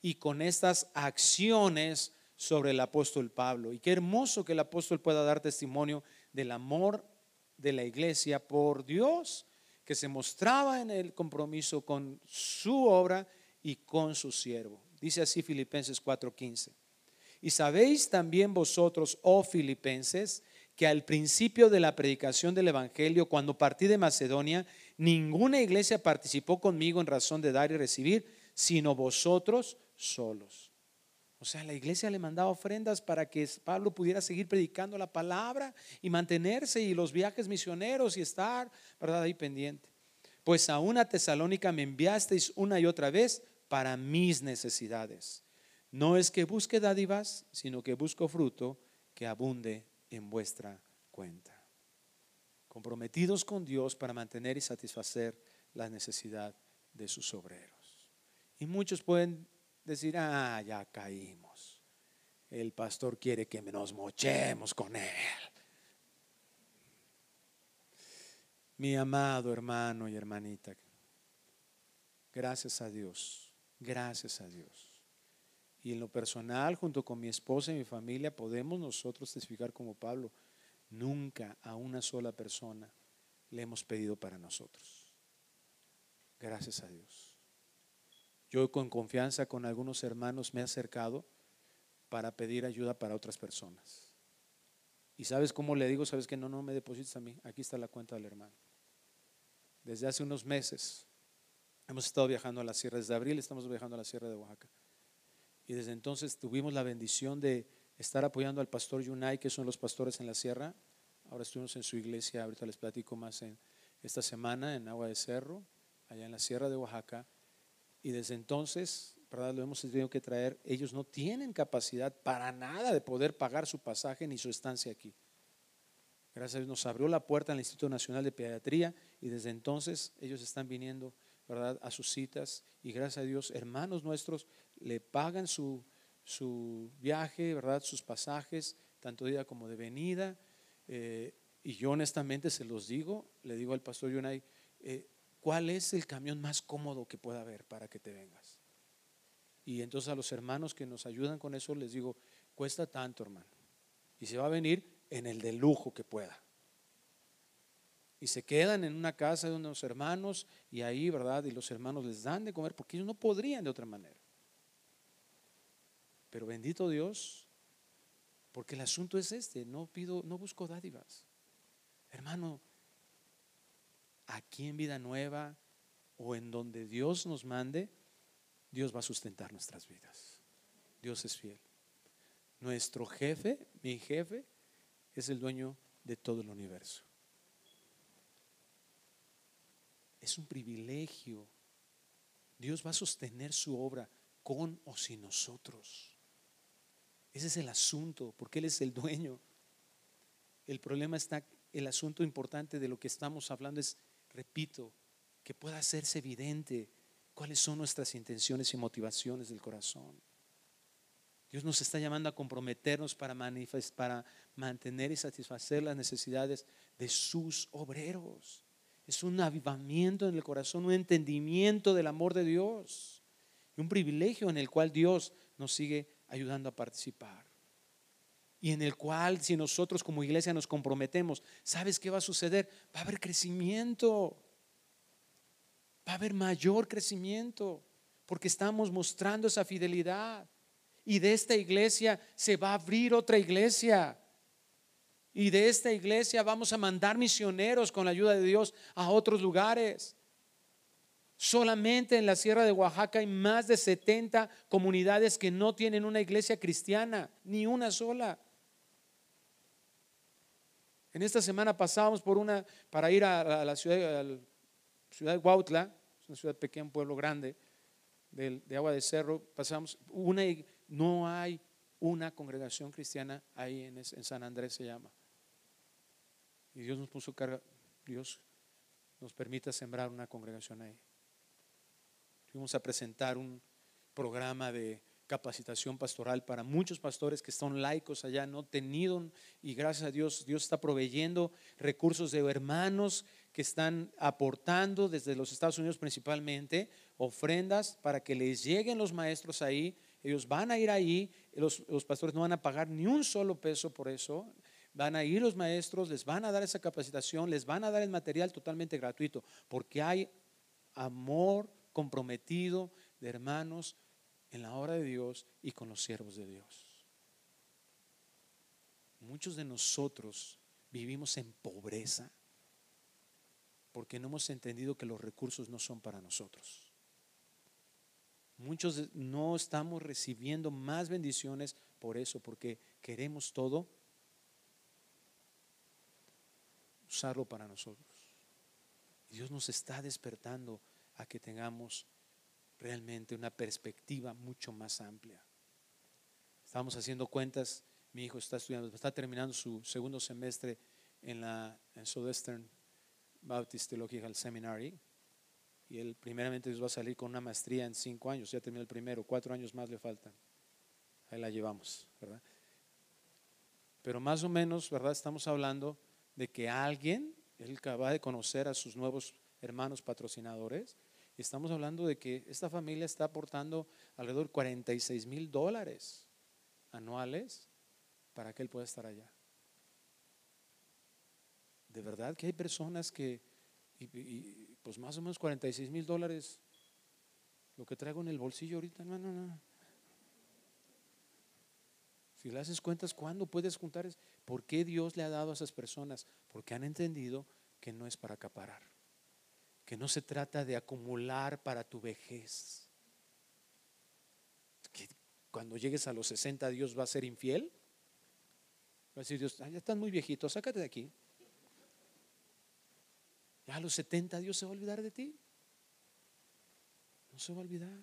A: y con estas acciones sobre el apóstol Pablo. Y qué hermoso que el apóstol pueda dar testimonio del amor de la iglesia por Dios, que se mostraba en el compromiso con su obra y con su siervo. Dice así Filipenses 4:15. Y sabéis también vosotros, oh filipenses, que al principio de la predicación del Evangelio, cuando partí de Macedonia, ninguna iglesia participó conmigo en razón de dar y recibir, sino vosotros solos. O sea, la iglesia le mandaba ofrendas para que Pablo pudiera seguir predicando la palabra y mantenerse y los viajes misioneros y estar, ¿verdad? Ahí pendiente. Pues a una Tesalónica me enviasteis una y otra vez para mis necesidades. No es que busque dádivas, sino que busco fruto que abunde en vuestra cuenta. Comprometidos con Dios para mantener y satisfacer la necesidad de sus obreros. Y muchos pueden decir, ah, ya caímos. El pastor quiere que nos mochemos con él. Mi amado hermano y hermanita, gracias a Dios, gracias a Dios. Y en lo personal, junto con mi esposa y mi familia, podemos nosotros testificar como Pablo, nunca a una sola persona le hemos pedido para nosotros. Gracias a Dios. Yo con confianza con algunos hermanos me he acercado para pedir ayuda para otras personas. Y sabes cómo le digo, sabes que no, no me deposites a mí, aquí está la cuenta del hermano. Desde hace unos meses hemos estado viajando a la sierra, desde abril estamos viajando a la sierra de Oaxaca. Y desde entonces tuvimos la bendición de estar apoyando al pastor Yunay, que son los pastores en la sierra. Ahora estuvimos en su iglesia, ahorita les platico más en esta semana en Agua de Cerro, allá en la sierra de Oaxaca. Y desde entonces, ¿verdad? Lo hemos tenido que traer. Ellos no tienen capacidad para nada de poder pagar su pasaje ni su estancia aquí. Gracias a Dios nos abrió la puerta al Instituto Nacional de Pediatría y desde entonces ellos están viniendo, ¿verdad? A sus citas y gracias a Dios, hermanos nuestros le pagan su, su viaje, ¿verdad? Sus pasajes, tanto de ida como de venida. Eh, y yo honestamente se los digo, le digo al pastor Yunay, eh, ¿cuál es el camión más cómodo que pueda haber para que te vengas? Y entonces a los hermanos que nos ayudan con eso les digo, cuesta tanto, hermano. Y se va a venir en el de lujo que pueda. Y se quedan en una casa de unos hermanos y ahí, ¿verdad? Y los hermanos les dan de comer porque ellos no podrían de otra manera. Pero bendito Dios, porque el asunto es este, no pido, no busco dádivas. Hermano, aquí en vida nueva o en donde Dios nos mande, Dios va a sustentar nuestras vidas. Dios es fiel. Nuestro jefe, mi jefe, es el dueño de todo el universo. Es un privilegio. Dios va a sostener su obra con o sin nosotros. Ese es el asunto, porque Él es el dueño. El problema está, el asunto importante de lo que estamos hablando es repito, que pueda hacerse evidente cuáles son nuestras intenciones y motivaciones del corazón. Dios nos está llamando a comprometernos para, para mantener y satisfacer las necesidades de sus obreros. Es un avivamiento en el corazón, un entendimiento del amor de Dios y un privilegio en el cual Dios nos sigue ayudando a participar. Y en el cual si nosotros como iglesia nos comprometemos, ¿sabes qué va a suceder? Va a haber crecimiento. Va a haber mayor crecimiento porque estamos mostrando esa fidelidad. Y de esta iglesia se va a abrir otra iglesia. Y de esta iglesia vamos a mandar misioneros con la ayuda de Dios a otros lugares. Solamente en la Sierra de Oaxaca hay más de 70 comunidades que no tienen una iglesia cristiana, ni una sola. En esta semana pasábamos por una, para ir a, la ciudad, la ciudad de Huautla, es una ciudad pequeña, un pueblo grande, de, Agua de Cerro, pasamos, una, no hay una congregación cristiana ahí en, en San Andrés se llama. Y Dios nos puso carga, Dios nos permita sembrar una congregación ahí. Fuimos a presentar un programa de capacitación pastoral para muchos pastores que están laicos allá, no tenido, y gracias a Dios, Dios está proveyendo recursos de hermanos que están aportando desde los Estados Unidos principalmente ofrendas para que les lleguen los maestros ahí. Ellos van a ir ahí, los, los pastores no van a pagar ni un solo peso por eso. Van a ir los maestros, les van a dar esa capacitación, les van a dar el material totalmente gratuito, porque hay amor comprometido de hermanos en la obra de Dios y con los siervos de Dios. Muchos de nosotros vivimos en pobreza porque no hemos entendido que los recursos no son para nosotros. Muchos no estamos recibiendo más bendiciones por eso, porque queremos todo usarlo para nosotros. Dios nos está despertando a que tengamos realmente una perspectiva mucho más amplia. Estamos haciendo cuentas, mi hijo está estudiando, está terminando su segundo semestre en la en Southwestern Baptist Theological Seminary y él primeramente va a salir con una maestría en cinco años, ya terminó el primero, cuatro años más le faltan. Ahí la llevamos, ¿verdad? Pero más o menos, ¿verdad? Estamos hablando de que alguien, él acaba de conocer a sus nuevos hermanos patrocinadores, estamos hablando de que esta familia está aportando alrededor de 46 mil dólares anuales para que él pueda estar allá. De verdad que hay personas que, pues más o menos 46 mil dólares, lo que traigo en el bolsillo ahorita, no, no, no. Si le haces cuentas, ¿cuándo puedes juntar? ¿Por qué Dios le ha dado a esas personas? Porque han entendido que no es para acaparar, que no se trata de acumular para tu vejez. Que cuando llegues a los 60 Dios va a ser infiel. Va a decir Dios, ya estás muy viejito, sácate de aquí. Ya a los 70 Dios se va a olvidar de ti. No se va a olvidar.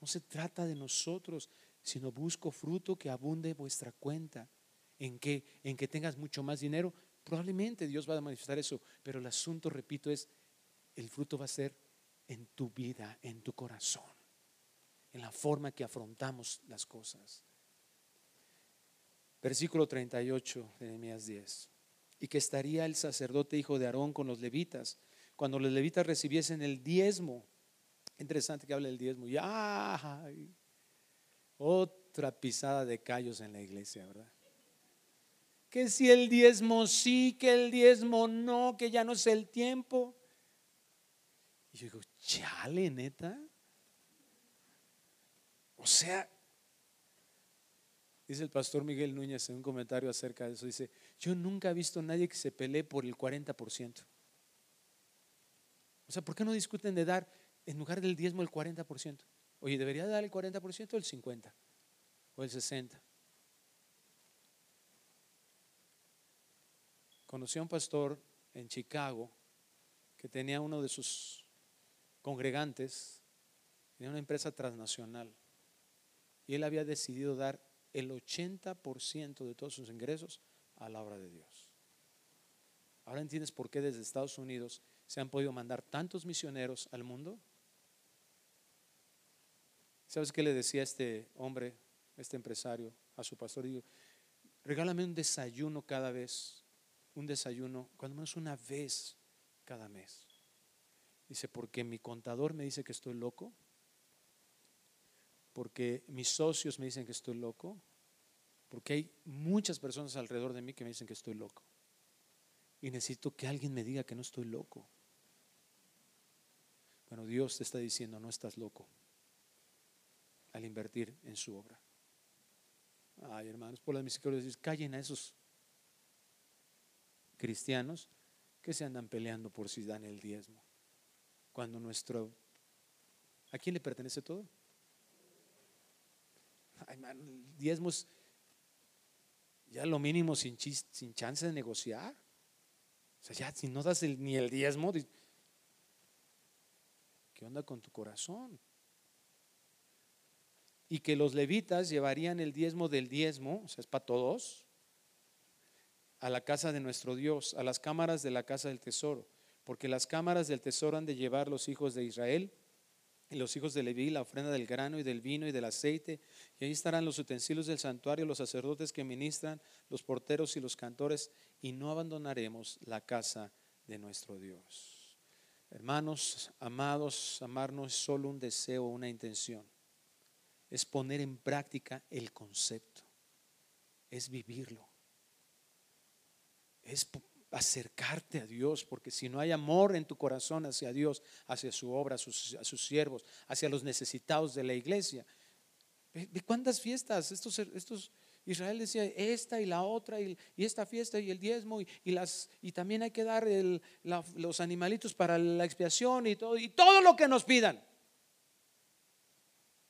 A: No se trata de nosotros, sino busco fruto que abunde vuestra cuenta. En que, en que tengas mucho más dinero, probablemente Dios va a manifestar eso. Pero el asunto, repito, es el fruto va a ser en tu vida, en tu corazón, en la forma que afrontamos las cosas. Versículo 38 de Nehemías 10 y que estaría el sacerdote hijo de Aarón con los levitas. Cuando los levitas recibiesen el diezmo, interesante que hable del diezmo, otra pisada de callos en la iglesia, ¿verdad? Que si el diezmo sí, que el diezmo no, que ya no es el tiempo. Y yo digo, chale, neta. O sea, Dice el pastor Miguel Núñez en un comentario acerca de eso, dice, yo nunca he visto a nadie que se pelee por el 40%. O sea, ¿por qué no discuten de dar en lugar del diezmo el 40%? Oye, ¿debería dar el 40% o el 50%? ¿O el 60%? Conocí a un pastor en Chicago que tenía uno de sus congregantes, tenía una empresa transnacional, y él había decidido dar el 80% de todos sus ingresos a la obra de Dios. Ahora entiendes por qué desde Estados Unidos se han podido mandar tantos misioneros al mundo. ¿Sabes qué le decía este hombre, este empresario, a su pastor? Digo, regálame un desayuno cada vez, un desayuno, cuando menos una vez cada mes. Dice, porque mi contador me dice que estoy loco, porque mis socios me dicen que estoy loco, porque hay muchas personas alrededor de mí que me dicen que estoy loco. Y necesito que alguien me diga que no estoy loco. Bueno, Dios te está diciendo, no estás loco al invertir en su obra. Ay, hermanos, por la misericordia de callen a esos cristianos que se andan peleando por si dan el diezmo. Cuando nuestro... ¿A quién le pertenece todo? el diezmo es ya lo mínimo sin, sin chance de negociar. O sea, ya si no das ni el diezmo, ¿qué onda con tu corazón? Y que los levitas llevarían el diezmo del diezmo, o sea, es para todos, a la casa de nuestro Dios, a las cámaras de la casa del tesoro, porque las cámaras del tesoro han de llevar los hijos de Israel y los hijos de Leví la ofrenda del grano y del vino y del aceite. Y ahí estarán los utensilios del santuario, los sacerdotes que ministran, los porteros y los cantores. Y no abandonaremos la casa de nuestro Dios. Hermanos, amados, amar no es solo un deseo una intención. Es poner en práctica el concepto. Es vivirlo. Es acercarte a Dios, porque si no hay amor en tu corazón hacia Dios, hacia su obra, a sus, siervos, hacia los necesitados de la iglesia, ¿de cuántas fiestas estos, estos Israel decía esta y la otra y, esta fiesta y el diezmo y, las, y también hay que dar los animalitos para la expiación y todo, y todo lo que nos pidan.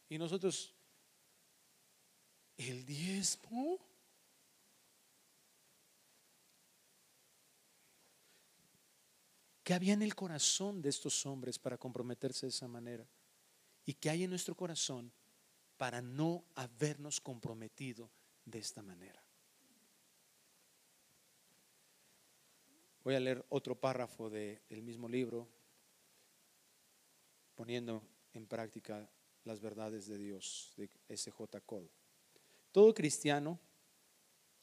A: Y nosotros, el diezmo. ¿Qué había en el corazón de estos hombres para comprometerse de esa manera? ¿Y qué hay en nuestro corazón para no habernos comprometido de esta manera? Voy a leer otro párrafo del mismo libro, poniendo en práctica las verdades de Dios, de S.J. Cole. Todo cristiano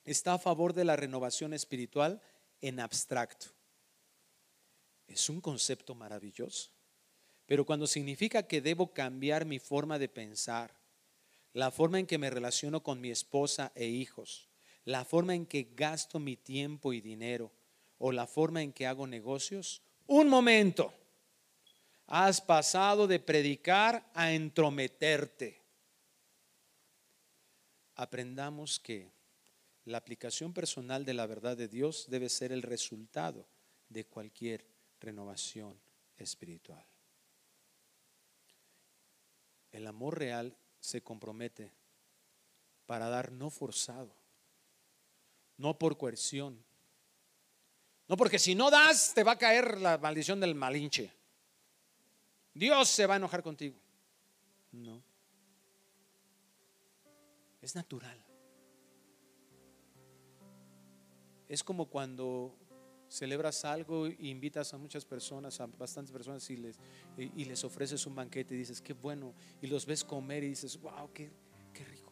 A: está a favor de la renovación espiritual en abstracto. Es un concepto maravilloso, pero cuando significa que debo cambiar mi forma de pensar, la forma en que me relaciono con mi esposa e hijos, la forma en que gasto mi tiempo y dinero o la forma en que hago negocios, un momento. Has pasado de predicar a entrometerte. Aprendamos que la aplicación personal de la verdad de Dios debe ser el resultado de cualquier renovación espiritual. El amor real se compromete para dar no forzado, no por coerción, no porque si no das te va a caer la maldición del malinche. Dios se va a enojar contigo. No. Es natural. Es como cuando celebras algo e invitas a muchas personas, a bastantes personas y les, y, les ofreces un banquete y dices, qué bueno, y los ves comer y dices, wow, qué, qué rico.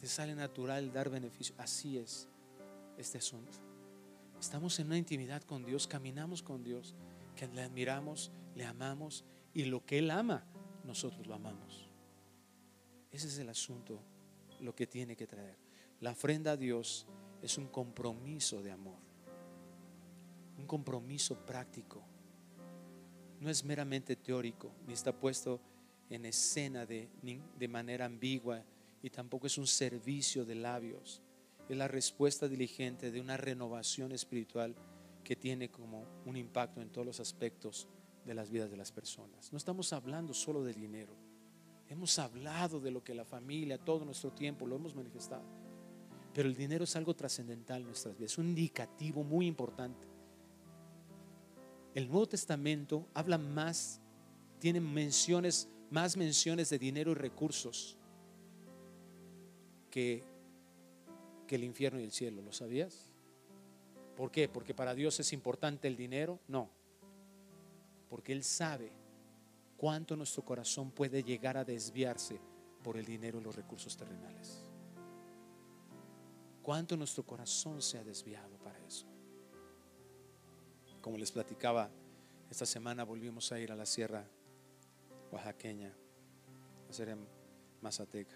A: Te sale natural dar beneficio. Así es este asunto. Estamos en una intimidad con Dios, caminamos con Dios, que le admiramos, le amamos y lo que Él ama, nosotros lo amamos. Ese es el asunto, lo que tiene que traer. La ofrenda a Dios es un compromiso de amor, un compromiso práctico. No es meramente teórico, ni está puesto en escena de, manera ambigua y tampoco es un servicio de labios. Es la respuesta diligente de una renovación espiritual que tiene como un impacto en todos los aspectos de las vidas de las personas. No estamos hablando solo del dinero. Hemos hablado de lo que la familia, todo nuestro tiempo, lo hemos manifestado. Pero el dinero es algo trascendental en nuestras vidas, es un indicativo muy importante. El Nuevo Testamento habla más, tiene menciones, más menciones de dinero y recursos que, que el infierno y el cielo. ¿Lo sabías? ¿Por qué? Porque para Dios es importante el dinero. No. Porque Él sabe cuánto nuestro corazón puede llegar a desviarse por el dinero y los recursos terrenales. Cuánto nuestro corazón se ha desviado para eso. Como les platicaba, esta semana volvimos a ir a la sierra oaxaqueña, a hacer en Mazateca.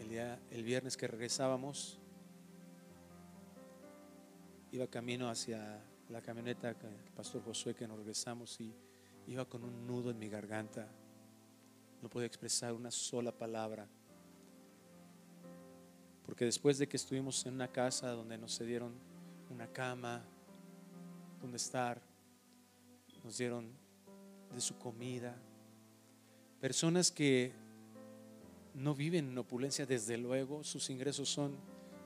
A: El, día, el viernes que regresábamos, iba camino hacia la camioneta el pastor Josué que nos regresamos y iba con un nudo en mi garganta. No podía expresar una sola palabra. Porque después de que estuvimos en una casa donde nos cedieron una cama, donde estar, nos dieron de su comida, personas que no viven en opulencia, desde luego, sus ingresos son,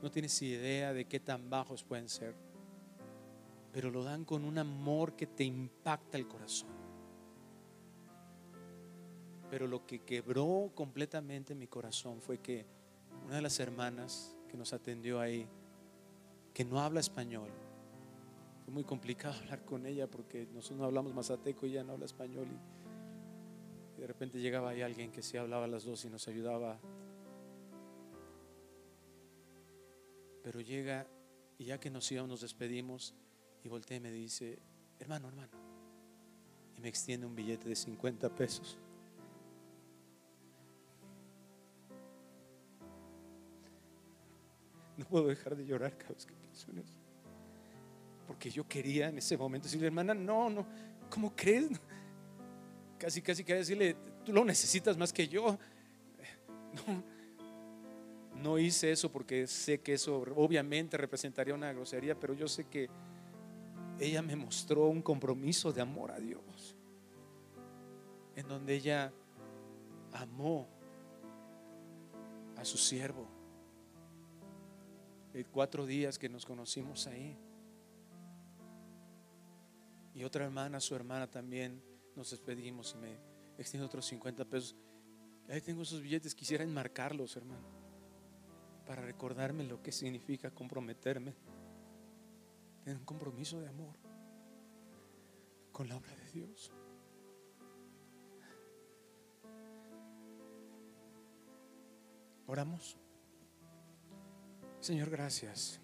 A: no tienes idea de qué tan bajos pueden ser pero lo dan con un amor que te impacta el corazón. Pero lo que quebró completamente mi corazón fue que una de las hermanas que nos atendió ahí, que no habla español, fue muy complicado [LAUGHS] hablar con ella porque nosotros no hablamos mazateco y ella no habla español y de repente llegaba ahí alguien que sí hablaba las dos y nos ayudaba. Pero llega y ya que nos íbamos, nos despedimos y voltea y me dice, hermano, hermano. Y me extiende un billete de 50 pesos. [LAUGHS] No puedo dejar de llorar cada vez que pienso en eso. Porque yo quería en ese momento decirle, hermana, no, no, ¿cómo crees? [LAUGHS] Casi, casi quería decirle, tú lo necesitas más que yo. [LAUGHS] No, No hice eso porque sé que eso obviamente representaría una grosería, pero yo sé que ella me mostró un compromiso de amor a Dios, en donde ella amó a su siervo. En cuatro días que nos conocimos ahí. Y otra hermana, su hermana también, nos despedimos y me extiende otros 50 pesos. Ahí tengo esos billetes, quisiera enmarcarlos, hermano, para recordarme lo que significa comprometerme. Tener un compromiso de amor con la obra de Dios. Oramos. Señor, gracias.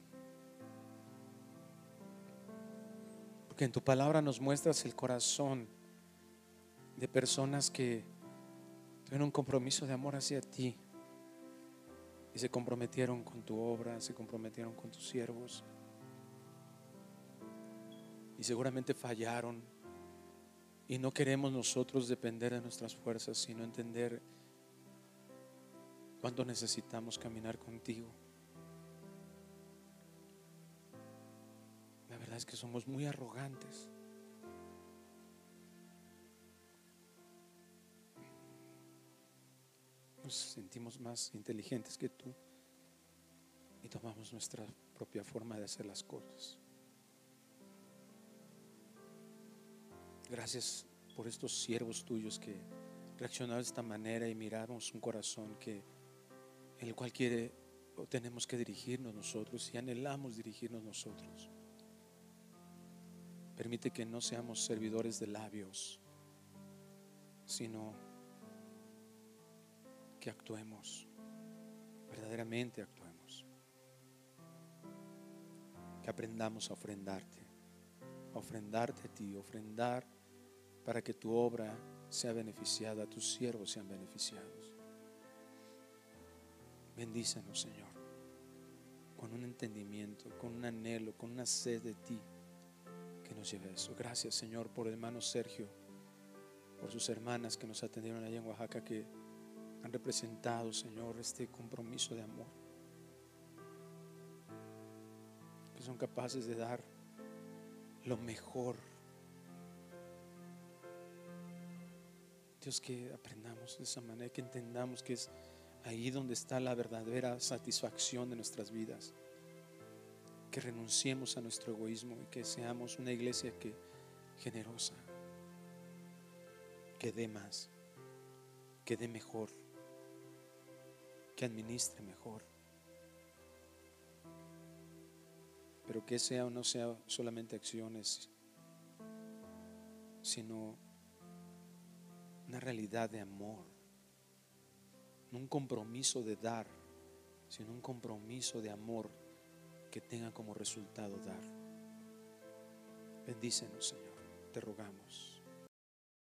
A: Porque en tu palabra nos muestras el corazón de personas que tuvieron un compromiso de amor hacia ti y se comprometieron con tu obra, se comprometieron con tus siervos y seguramente fallaron y no queremos nosotros depender de nuestras fuerzas, sino entender cuánto necesitamos caminar contigo. Es que somos muy arrogantes. Nos sentimos más inteligentes que tú y tomamos nuestra propia forma de hacer las cosas. Gracias por estos siervos tuyos que reaccionaron de esta manera y miramos un corazón que el cual quiere o tenemos que dirigirnos nosotros y anhelamos dirigirnos nosotros. Permite que no seamos servidores de labios, sino que actuemos, verdaderamente actuemos. Que aprendamos a ofrendarte, a ofrendarte a ti, ofrendar para que tu obra sea beneficiada, tus siervos sean beneficiados. Bendícenos, Señor, con un entendimiento, con un anhelo, con una sed de ti que nos lleve a eso. Gracias, Señor, por el hermano Sergio, por sus hermanas que nos atendieron allá en Oaxaca, que han representado, Señor, este compromiso de amor. Que son capaces de dar lo mejor. Dios, que aprendamos de esa manera, que entendamos que es ahí donde está la verdadera satisfacción de nuestras vidas. Que renunciemos a nuestro egoísmo y que seamos una iglesia que generosa, que dé más, que dé mejor, que administre mejor. Pero que sea o no sea solamente acciones, sino una realidad de amor no un compromiso de dar, sino un compromiso de amor que tenga como resultado dar. Bendícenos, Señor, te rogamos.